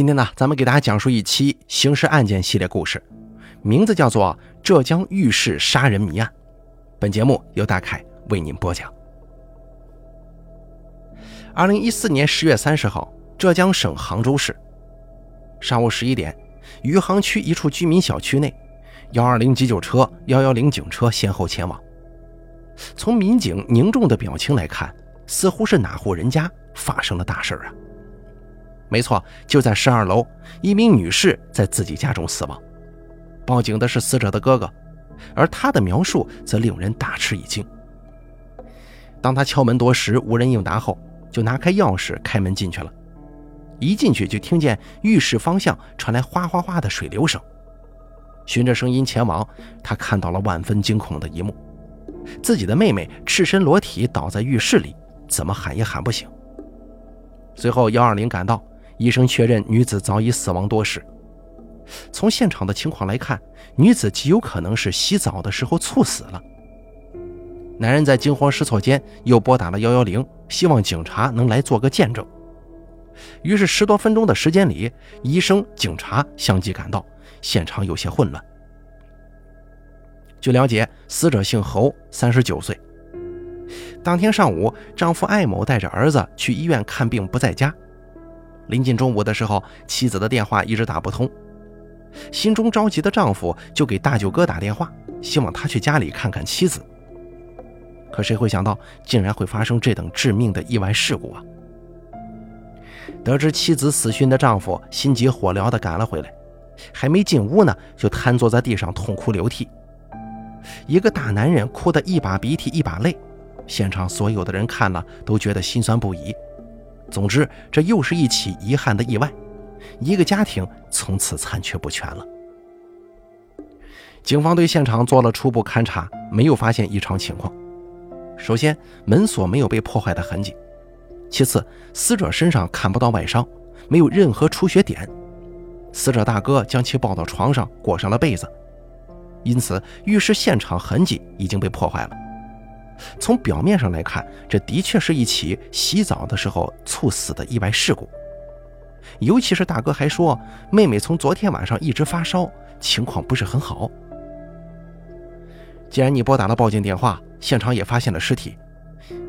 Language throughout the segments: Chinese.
今天呢，咱们给大家讲述一期刑事案件系列故事，名字叫做《浙江浴室杀人谜案》。本节目由大凯为您播讲。二零一四年十月三十号，浙江省杭州市上午十一点，余杭区一处居民小区内，幺二零急救车、幺幺零警车先后前往。从民警凝重的表情来看，似乎是哪户人家发生了大事啊！没错，就在十二楼，一名女士在自己家中死亡。报警的是死者的哥哥，而他的描述则令人大吃一惊。当他敲门多时无人应答后，就拿开钥匙开门进去了。一进去就听见浴室方向传来哗哗哗的水流声，循着声音前往，他看到了万分惊恐的一幕：自己的妹妹赤身裸体倒在浴室里，怎么喊也喊不醒。随后幺二零赶到。医生确认女子早已死亡多时。从现场的情况来看，女子极有可能是洗澡的时候猝死了。男人在惊慌失措间又拨打了幺幺零，希望警察能来做个见证。于是十多分钟的时间里，医生、警察相继赶到，现场有些混乱。据了解，死者姓侯，三十九岁。当天上午，丈夫艾某带着儿子去医院看病，不在家。临近中午的时候，妻子的电话一直打不通，心中着急的丈夫就给大舅哥打电话，希望他去家里看看妻子。可谁会想到，竟然会发生这等致命的意外事故啊！得知妻子死讯的丈夫心急火燎地赶了回来，还没进屋呢，就瘫坐在地上痛哭流涕。一个大男人哭得一把鼻涕一把泪，现场所有的人看了都觉得心酸不已。总之，这又是一起遗憾的意外，一个家庭从此残缺不全了。警方对现场做了初步勘查，没有发现异常情况。首先，门锁没有被破坏的痕迹；其次，死者身上看不到外伤，没有任何出血点。死者大哥将其抱到床上，裹上了被子，因此浴室现场痕迹已经被破坏了。从表面上来看，这的确是一起洗澡的时候猝死的意外事故。尤其是大哥还说，妹妹从昨天晚上一直发烧，情况不是很好。既然你拨打了报警电话，现场也发现了尸体，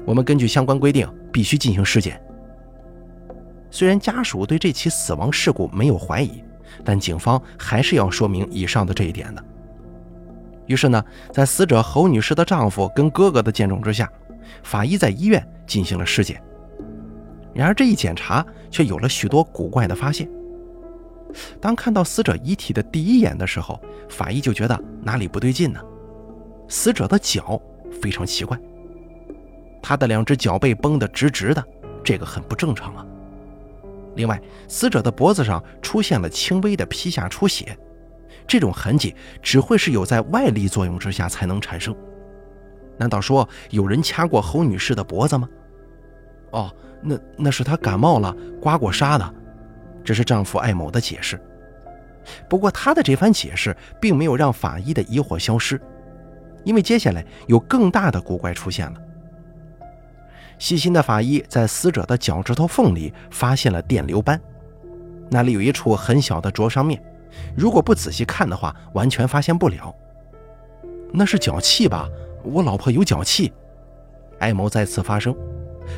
我们根据相关规定必须进行尸检。虽然家属对这起死亡事故没有怀疑，但警方还是要说明以上的这一点的。于是呢，在死者侯女士的丈夫跟哥哥的见证之下，法医在医院进行了尸检。然而这一检查却有了许多古怪的发现。当看到死者遗体的第一眼的时候，法医就觉得哪里不对劲呢？死者的脚非常奇怪，他的两只脚背绷得直直的，这个很不正常啊。另外，死者的脖子上出现了轻微的皮下出血。这种痕迹只会是有在外力作用之下才能产生。难道说有人掐过侯女士的脖子吗？哦，那那是她感冒了，刮过痧的。这是丈夫艾某的解释。不过他的这番解释并没有让法医的疑惑消失，因为接下来有更大的古怪出现了。细心的法医在死者的脚趾头缝里发现了电流斑，那里有一处很小的灼伤面。如果不仔细看的话，完全发现不了。那是脚气吧？我老婆有脚气。艾某再次发声，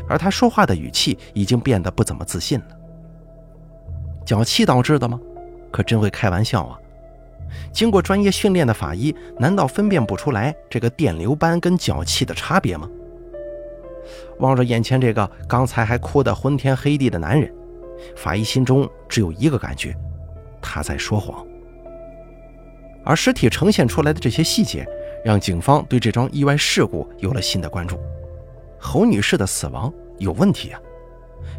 而他说话的语气已经变得不怎么自信了。脚气导致的吗？可真会开玩笑啊！经过专业训练的法医，难道分辨不出来这个电流斑跟脚气的差别吗？望着眼前这个刚才还哭得昏天黑地的男人，法医心中只有一个感觉。他在说谎，而尸体呈现出来的这些细节，让警方对这桩意外事故有了新的关注。侯女士的死亡有问题啊，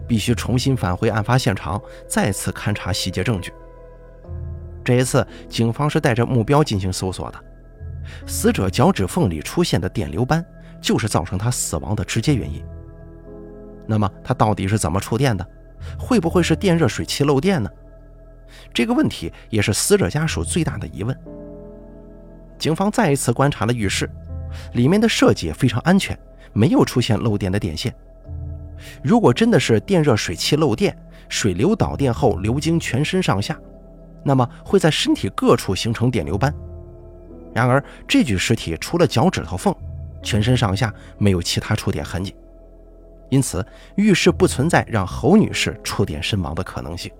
必须重新返回案发现场，再次勘查细节证据。这一次，警方是带着目标进行搜索的。死者脚趾缝里出现的电流斑，就是造成他死亡的直接原因。那么，他到底是怎么触电的？会不会是电热水器漏电呢？这个问题也是死者家属最大的疑问。警方再一次观察了浴室，里面的设计非常安全，没有出现漏电的电线。如果真的是电热水器漏电，水流导电后流经全身上下，那么会在身体各处形成电流斑。然而，这具尸体除了脚趾头缝，全身上下没有其他触电痕迹，因此浴室不存在让侯女士触电身亡的可能性。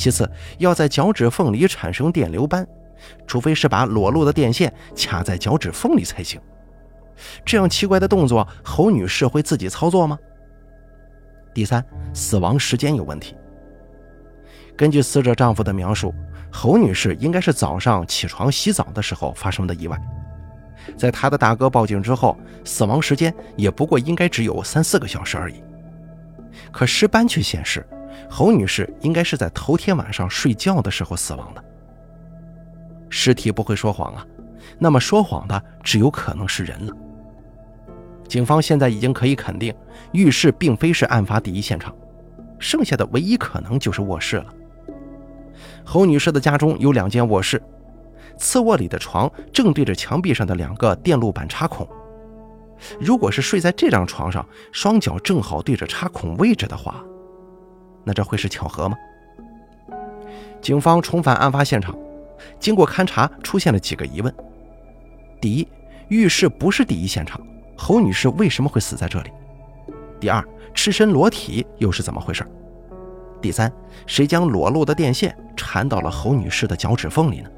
其次，要在脚趾缝里产生电流斑，除非是把裸露的电线卡在脚趾缝里才行。这样奇怪的动作，侯女士会自己操作吗？第三，死亡时间有问题。根据死者丈夫的描述，侯女士应该是早上起床洗澡的时候发生的意外。在她的大哥报警之后，死亡时间也不过应该只有三四个小时而已。可尸斑却显示，侯女士应该是在头天晚上睡觉的时候死亡的。尸体不会说谎啊，那么说谎的只有可能是人了。警方现在已经可以肯定，浴室并非是案发第一现场，剩下的唯一可能就是卧室了。侯女士的家中有两间卧室，次卧里的床正对着墙壁上的两个电路板插孔。如果是睡在这张床上，双脚正好对着插孔位置的话，那这会是巧合吗？警方重返案发现场，经过勘查，出现了几个疑问：第一，浴室不是第一现场。侯女士为什么会死在这里？第二，赤身裸体又是怎么回事？第三，谁将裸露的电线缠到了侯女士的脚趾缝里呢？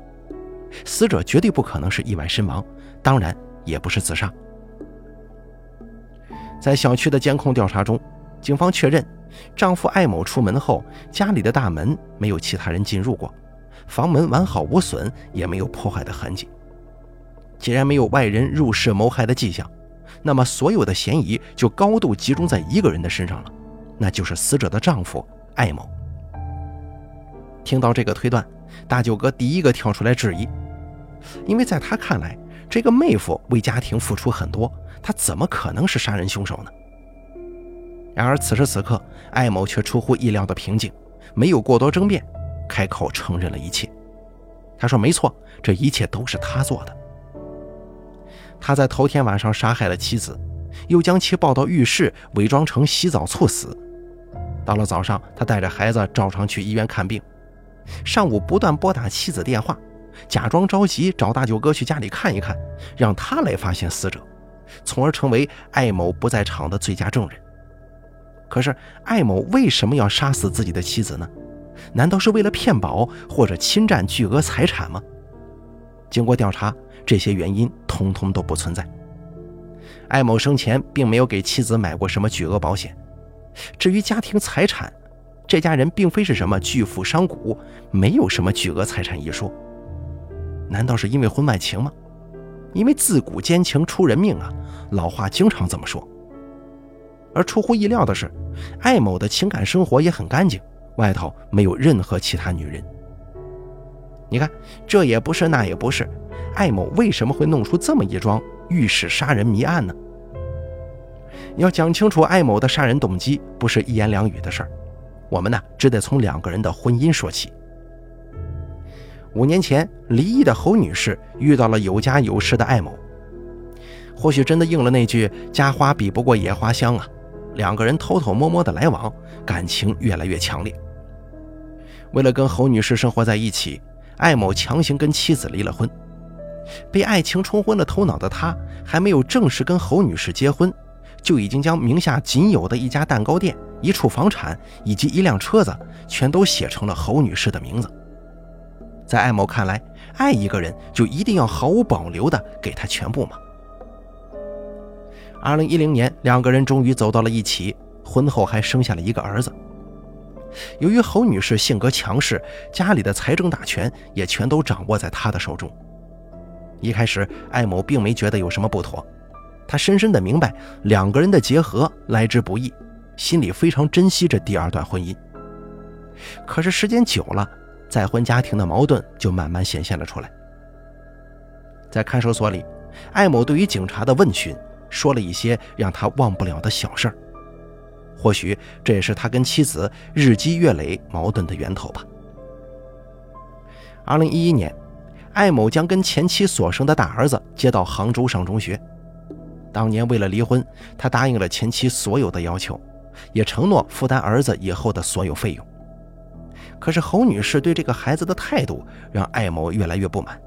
死者绝对不可能是意外身亡，当然也不是自杀。在小区的监控调查中，警方确认，丈夫艾某出门后，家里的大门没有其他人进入过，房门完好无损，也没有破坏的痕迹。既然没有外人入室谋害的迹象。那么，所有的嫌疑就高度集中在一个人的身上了，那就是死者的丈夫艾某。听到这个推断，大舅哥第一个跳出来质疑，因为在他看来，这个妹夫为家庭付出很多，他怎么可能是杀人凶手呢？然而，此时此刻，艾某却出乎意料的平静，没有过多争辩，开口承认了一切。他说：“没错，这一切都是他做的。”他在头天晚上杀害了妻子，又将其抱到浴室，伪装成洗澡猝死。到了早上，他带着孩子照常去医院看病。上午不断拨打妻子电话，假装着急找大舅哥去家里看一看，让他来发现死者，从而成为艾某不在场的最佳证人。可是，艾某为什么要杀死自己的妻子呢？难道是为了骗保或者侵占巨额财产吗？经过调查。这些原因通通都不存在。艾某生前并没有给妻子买过什么巨额保险。至于家庭财产，这家人并非是什么巨富商贾，没有什么巨额财产一说。难道是因为婚外情吗？因为自古奸情出人命啊，老话经常这么说。而出乎意料的是，艾某的情感生活也很干净，外头没有任何其他女人。你看，这也不是，那也不是。艾某为什么会弄出这么一桩浴室杀人谜案呢？要讲清楚艾某的杀人动机，不是一言两语的事儿。我们呢，只得从两个人的婚姻说起。五年前离异的侯女士遇到了有家有室的艾某，或许真的应了那句“家花比不过野花香”啊。两个人偷偷摸摸的来往，感情越来越强烈。为了跟侯女士生活在一起，艾某强行跟妻子离了婚。被爱情冲昏了头脑的他，还没有正式跟侯女士结婚，就已经将名下仅有的一家蛋糕店、一处房产以及一辆车子，全都写成了侯女士的名字。在艾某看来，爱一个人就一定要毫无保留的给他全部吗？二零一零年，两个人终于走到了一起，婚后还生下了一个儿子。由于侯女士性格强势，家里的财政大权也全都掌握在她的手中。一开始，艾某并没觉得有什么不妥，他深深的明白两个人的结合来之不易，心里非常珍惜这第二段婚姻。可是时间久了，再婚家庭的矛盾就慢慢显现了出来。在看守所里，艾某对于警察的问询说了一些让他忘不了的小事儿，或许这也是他跟妻子日积月累矛盾的源头吧。二零一一年。艾某将跟前妻所生的大儿子接到杭州上中学。当年为了离婚，他答应了前妻所有的要求，也承诺负担儿子以后的所有费用。可是侯女士对这个孩子的态度让艾某越来越不满，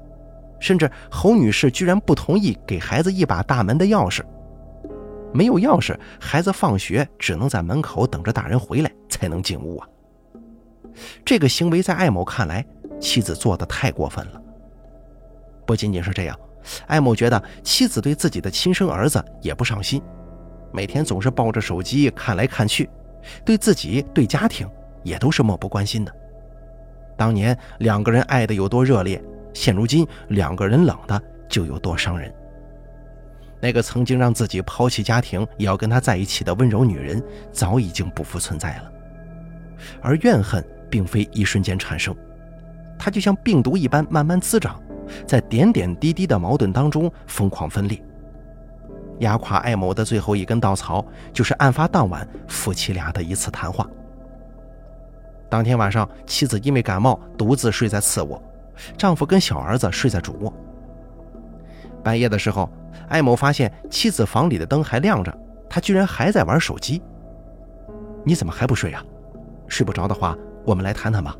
甚至侯女士居然不同意给孩子一把大门的钥匙。没有钥匙，孩子放学只能在门口等着大人回来才能进屋啊！这个行为在艾某看来，妻子做的太过分了。不仅仅是这样，艾某觉得妻子对自己的亲生儿子也不上心，每天总是抱着手机看来看去，对自己对家庭也都是漠不关心的。当年两个人爱的有多热烈，现如今两个人冷的就有多伤人。那个曾经让自己抛弃家庭也要跟他在一起的温柔女人，早已经不复存在了。而怨恨并非一瞬间产生，它就像病毒一般慢慢滋长。在点点滴滴的矛盾当中疯狂分裂，压垮艾某的最后一根稻草，就是案发当晚夫妻俩的一次谈话。当天晚上，妻子因为感冒独自睡在次卧，丈夫跟小儿子睡在主卧。半夜的时候，艾某发现妻子房里的灯还亮着，他居然还在玩手机。你怎么还不睡啊？睡不着的话，我们来谈谈吧。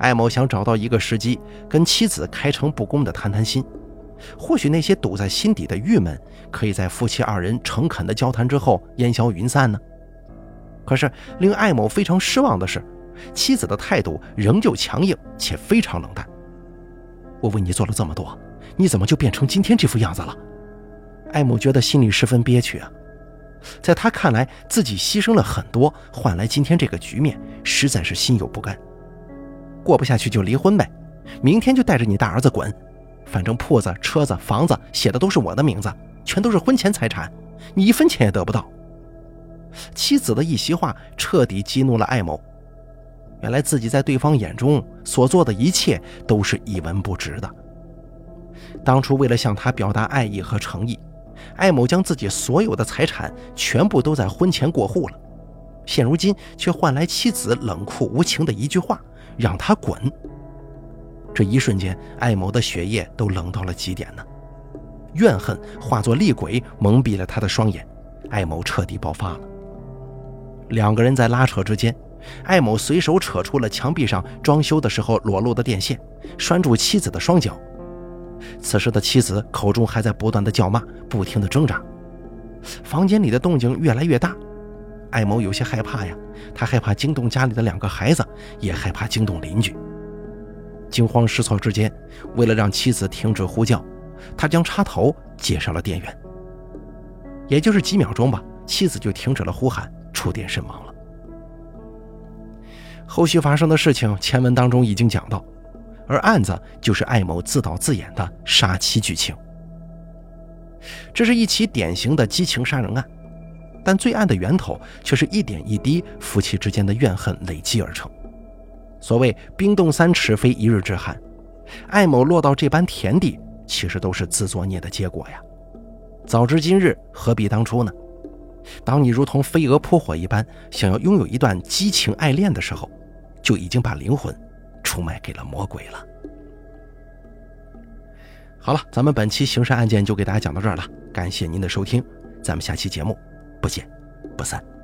艾某想找到一个时机，跟妻子开诚布公的谈谈心，或许那些堵在心底的郁闷，可以在夫妻二人诚恳的交谈之后烟消云散呢。可是令艾某非常失望的是，妻子的态度仍旧强硬且非常冷淡。我为你做了这么多，你怎么就变成今天这副样子了？艾某觉得心里十分憋屈啊，在他看来，自己牺牲了很多，换来今天这个局面，实在是心有不甘。过不下去就离婚呗，明天就带着你大儿子滚，反正铺子、车子、房子写的都是我的名字，全都是婚前财产，你一分钱也得不到。妻子的一席话彻底激怒了艾某，原来自己在对方眼中所做的一切都是一文不值的。当初为了向他表达爱意和诚意，艾某将自己所有的财产全部都在婚前过户了，现如今却换来妻子冷酷无情的一句话。让他滚！这一瞬间，艾某的血液都冷到了极点呢。怨恨化作厉鬼，蒙蔽了他的双眼。艾某彻底爆发了。两个人在拉扯之间，艾某随手扯出了墙壁上装修的时候裸露的电线，拴住妻子的双脚。此时的妻子口中还在不断的叫骂，不停的挣扎。房间里的动静越来越大。艾某有些害怕呀，他害怕惊动家里的两个孩子，也害怕惊动邻居。惊慌失措之间，为了让妻子停止呼叫，他将插头接上了电源。也就是几秒钟吧，妻子就停止了呼喊，触电身亡了。后续发生的事情，前文当中已经讲到，而案子就是艾某自导自演的杀妻剧情。这是一起典型的激情杀人案。但罪案的源头却是一点一滴夫妻之间的怨恨累积而成。所谓冰冻三尺非一日之寒，艾某落到这般田地，其实都是自作孽的结果呀。早知今日，何必当初呢？当你如同飞蛾扑火一般想要拥有一段激情爱恋的时候，就已经把灵魂出卖给了魔鬼了。好了，咱们本期刑事案件就给大家讲到这儿了，感谢您的收听，咱们下期节目。不见不散。